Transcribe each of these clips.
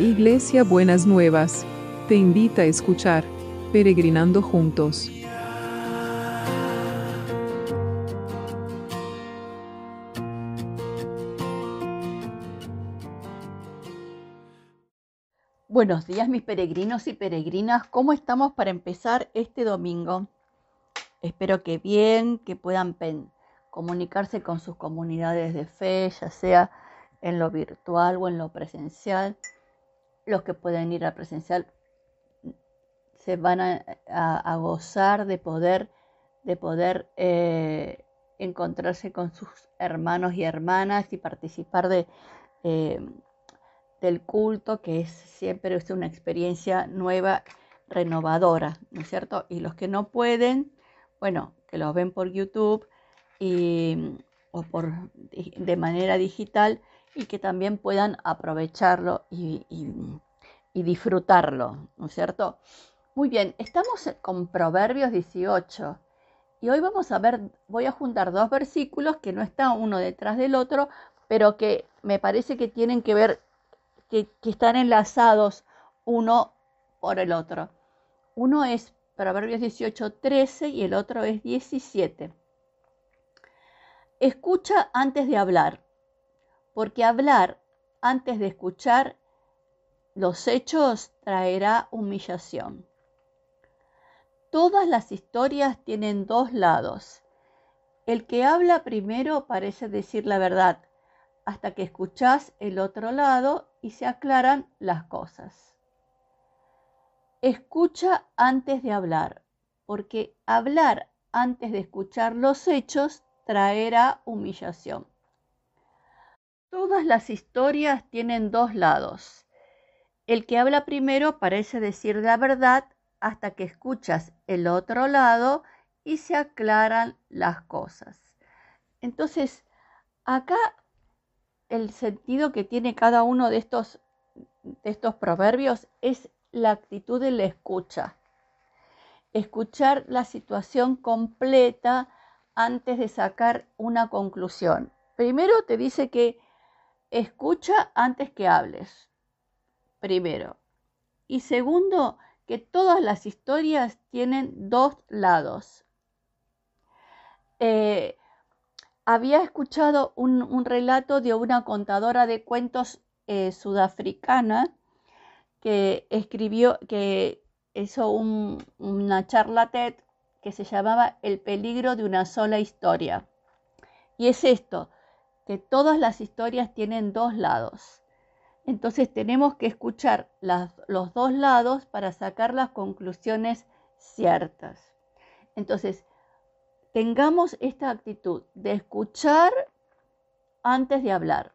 Iglesia Buenas Nuevas, te invita a escuchar Peregrinando Juntos. Buenos días mis peregrinos y peregrinas, ¿cómo estamos para empezar este domingo? Espero que bien, que puedan comunicarse con sus comunidades de fe, ya sea en lo virtual o en lo presencial. Los que pueden ir a presencial se van a, gozar de poder, de poder eh, encontrarse con sus hermanos y hermanas y participar de, eh, del culto, que es siempre es una experiencia nueva, renovadora, ¿no es cierto? Y los que no pueden, bueno, que los ven por YouTube y, o por, de manera digital y que también puedan aprovecharlo y, disfrutarlo, ¿no es cierto? Muy bien, estamos con Proverbios 18 y hoy vamos a ver, voy a juntar dos versículos que no están uno detrás del otro, pero que me parece que tienen que ver que, están enlazados uno por el otro. Uno es Proverbios 18, 13 y el otro es 17. Escucha antes de hablar, porque hablar antes de escuchar los hechos traerá humillación. Todas las historias tienen dos lados. El que habla primero parece decir la verdad, hasta que escuchás el otro lado y se aclaran las cosas. Escucha antes de hablar, porque hablar antes de escuchar los hechos traerá humillación. Todas las historias tienen dos lados. El que habla primero parece decir la verdad hasta que escuchas el otro lado y se aclaran las cosas. Entonces, acá el sentido que tiene cada uno de estos, de estos proverbios es la actitud de la escucha. Escuchar la situación completa antes de sacar una conclusión. Primero te dice que escucha antes que hables. Primero. Y segundo, que todas las historias tienen dos lados. Eh, había escuchado un, relato de una contadora de cuentos eh, sudafricana que escribió, que hizo una charla TED que se llamaba El peligro de una sola historia. Y es esto, que todas las historias tienen dos lados. Entonces tenemos que escuchar los dos lados para sacar las conclusiones ciertas. Entonces, tengamos esta actitud de escuchar antes de hablar,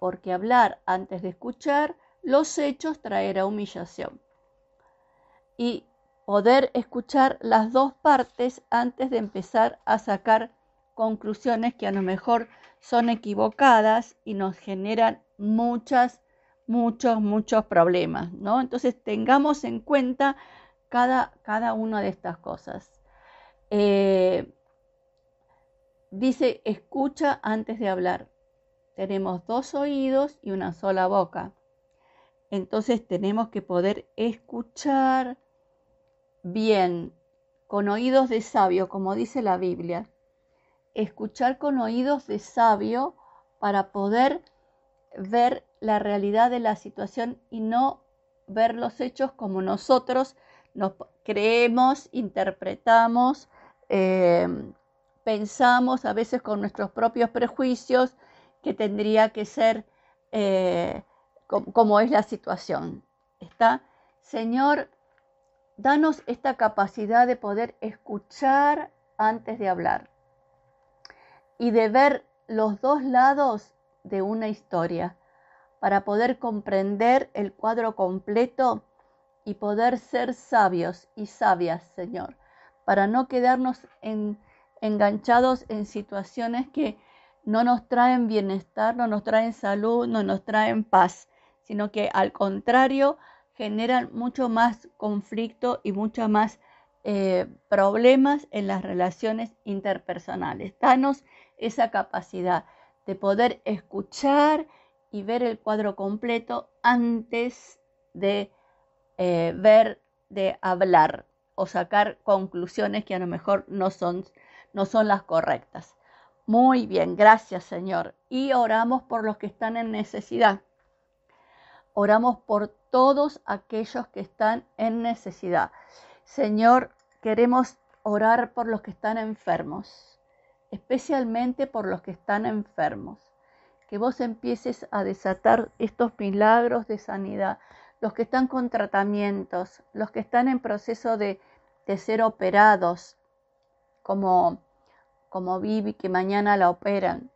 porque hablar antes de escuchar los hechos traerá humillación. Y poder escuchar las dos partes antes de empezar a sacar conclusiones que a lo mejor son equivocadas y nos generan muchas, muchos, muchos problemas, ¿no? Entonces tengamos en cuenta cada, cada una de estas cosas. Eh, dice, escucha antes de hablar. Tenemos dos oídos y una sola boca. Entonces tenemos que poder escuchar bien, con oídos de sabio, como dice la Biblia. Escuchar con oídos de sabio para poder ver la realidad de la situación y no ver los hechos como nosotros nos creemos, interpretamos Em, pensamos a veces con nuestros propios prejuicios que tendría que ser eh, como es la situación. ¿Está? Señor, danos esta capacidad de poder escuchar antes de hablar y de ver los dos lados de una historia para poder comprender el cuadro completo y poder ser sabios y sabias, Señor para no quedarnos enganchados en situaciones que no nos traen bienestar, no nos traen salud, no nos traen paz, sino que al contrario generan mucho más conflicto y mucho más eh, problemas en las relaciones interpersonales. Danos esa capacidad de poder escuchar y ver el cuadro completo antes de eh, ver, de hablar o sacar conclusiones que a lo mejor no son, no son las correctas. Muy bien, gracias Señor. Y oramos por los que están en necesidad. Oramos por todos aquellos que están en necesidad. Señor, queremos orar por los que están enfermos, especialmente por los que están enfermos. Que vos empieces a desatar estos milagros de sanidad, los que están con tratamientos, los que están en proceso de, ser operados, como, como Vivi, que mañana la operan,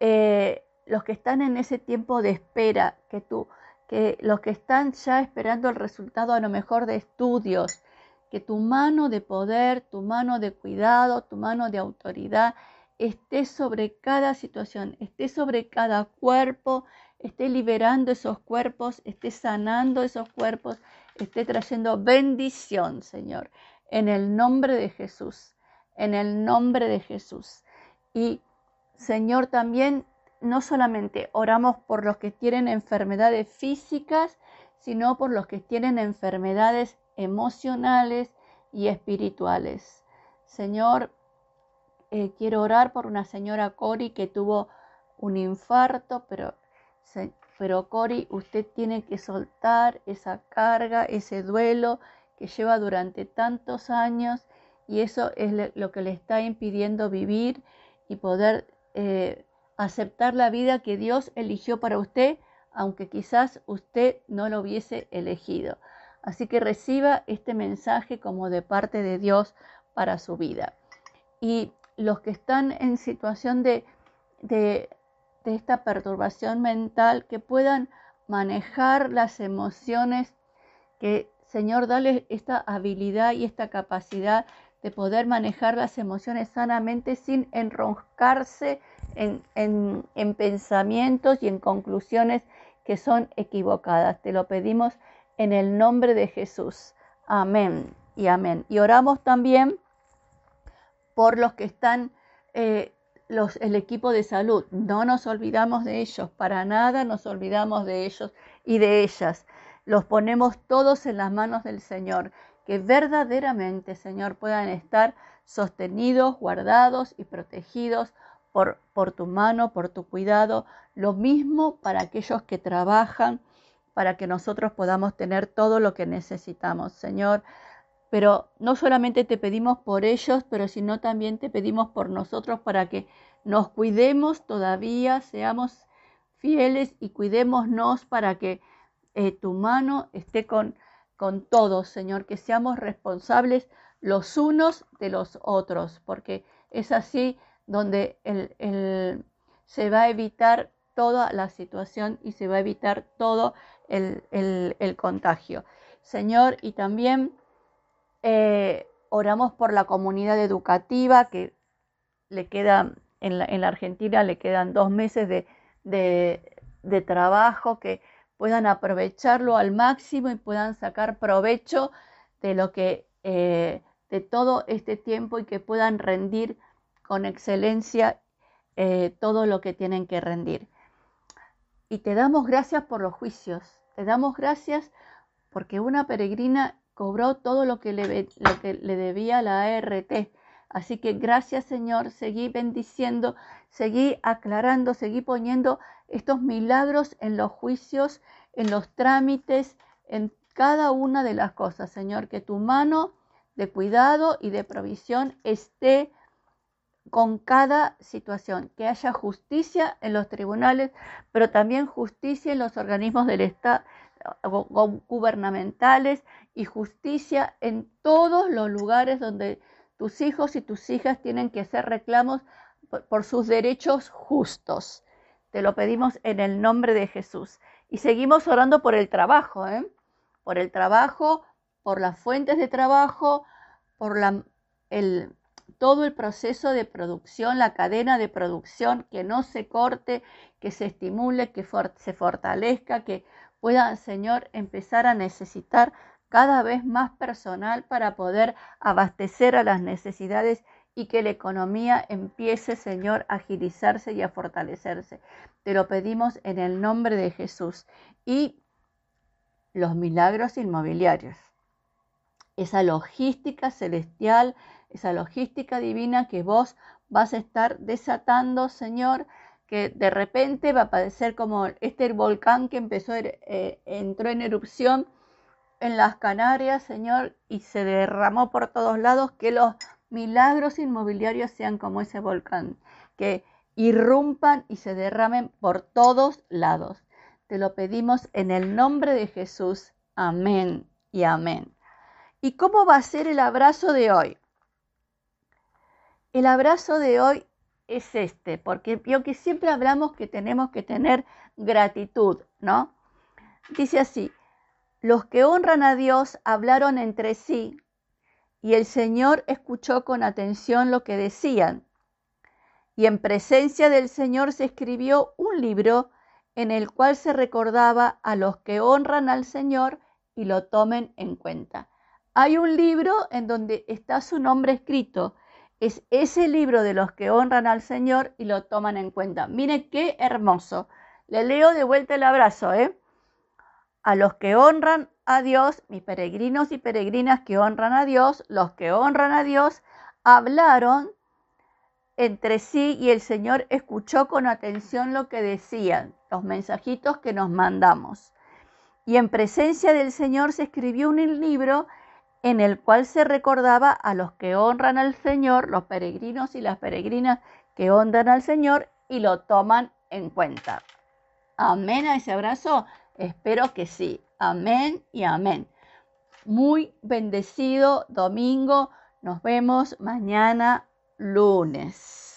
eh, los que están en ese tiempo de espera, que tú, que los que están ya esperando el resultado a lo mejor de estudios, que tu mano de poder, tu mano de cuidado, tu mano de autoridad esté sobre cada situación, esté sobre cada cuerpo, esté liberando esos cuerpos, esté sanando esos cuerpos, esté trayendo bendición, Señor, en el nombre de Jesús, en el nombre de Jesús. Y, Señor, también no solamente oramos por los que tienen enfermedades físicas, sino por los que tienen enfermedades emocionales y espirituales. Señor, eh, quiero orar por una señora Cori que tuvo un infarto, pero, pero Cori, usted tiene que soltar esa carga, ese duelo que lleva durante tantos años y eso es lo que le está impidiendo vivir y poder eh, aceptar la vida que Dios eligió para usted, aunque quizás usted no lo hubiese elegido. Así que reciba este mensaje como de parte de Dios para su vida. Y los que están en situación de, de, esta perturbación mental, que puedan manejar las emociones, que Señor, dale esta habilidad y esta capacidad de poder manejar las emociones sanamente sin enroscarse en, en, pensamientos y en conclusiones que son equivocadas. Te lo pedimos en el nombre de Jesús. Amén y amén. Y oramos también por los que están, eh, el equipo de salud. No nos olvidamos de ellos, para nada nos olvidamos de ellos y de ellas. Los ponemos todos en las manos del Señor. Que verdaderamente, Señor, puedan estar sostenidos, guardados y protegidos por, por tu mano, por tu cuidado. Lo mismo para aquellos que trabajan para que nosotros podamos tener todo lo que necesitamos, Señor. Pero no solamente te pedimos por ellos, pero sino también te pedimos por nosotros para que nos cuidemos todavía, seamos fieles y cuidémonos para que eh, tu mano esté con, con todos, Señor, que seamos responsables los unos de los otros, porque es así donde el, se va a evitar toda la situación y se va a evitar todo el, contagio. Señor, y también eh, oramos por la comunidad educativa que le queda, en la, Argentina le quedan dos meses de, trabajo, que puedan aprovecharlo al máximo y puedan sacar provecho de lo que, eh, de todo este tiempo y que puedan rendir con excelencia eh, todo lo que tienen que rendir. Y te damos gracias por los juicios, te damos gracias porque una peregrina cobró todo lo que le, debía la ART. Así que gracias Señor, seguí bendiciendo, seguí aclarando, seguí poniendo estos milagros en los juicios, en los trámites, en cada una de las cosas, Señor, que tu mano de cuidado y de provisión esté con cada situación, que haya justicia en los tribunales, pero también justicia en los organismos del Estado gubernamentales y justicia en todos los lugares donde tus hijos y tus hijas tienen que hacer reclamos por, sus derechos justos. Te lo pedimos en el nombre de Jesús. Y seguimos orando por el trabajo, ¿eh? por el trabajo, por las fuentes de trabajo, por la, el, todo el proceso de producción, la cadena de producción, que no se corte, que se estimule, que se fortalezca, que pueda, Señor, empezar a necesitar cada vez más personal para poder abastecer a las necesidades y que la economía empiece, Señor, a agilizarse y a fortalecerse. Te lo pedimos en el nombre de Jesús. Y los milagros inmobiliarios. Esa logística celestial, esa logística divina que vos vas a estar desatando, Señor, que de repente va a parecer como este volcán que empezó, eh, entró en erupción en las Canarias, Señor, y se derramó por todos lados, que los milagros inmobiliarios sean como ese volcán, que irrumpan y se derramen por todos lados. Te lo pedimos en el nombre de Jesús. Amén y amén. ¿Y cómo va a ser el abrazo de hoy? El abrazo de hoy es este, porque yo que siempre hablamos que tenemos que tener gratitud, ¿no? Dice así, los que honran a Dios hablaron entre sí y el Señor escuchó con atención lo que decían. Y en presencia del Señor se escribió un libro en el cual se recordaba a los que honran al Señor y lo tomen en cuenta. Hay un libro en donde está su nombre escrito. Es ese libro de los que honran al Señor y lo toman en cuenta. Mire qué hermoso. Le leo de vuelta el abrazo, ¿eh? a los que honran a Dios, mis peregrinos y peregrinas que honran a Dios, los que honran a Dios, hablaron entre sí y el Señor escuchó con atención lo que decían, los mensajitos que nos mandamos. Y en presencia del Señor se escribió un libro en el cual se recordaba a los que honran al Señor, los peregrinos y las peregrinas que honran al Señor y lo toman en cuenta. Amén a ese abrazo. Espero que sí. Amén y amén. Muy bendecido domingo. Nos vemos mañana lunes.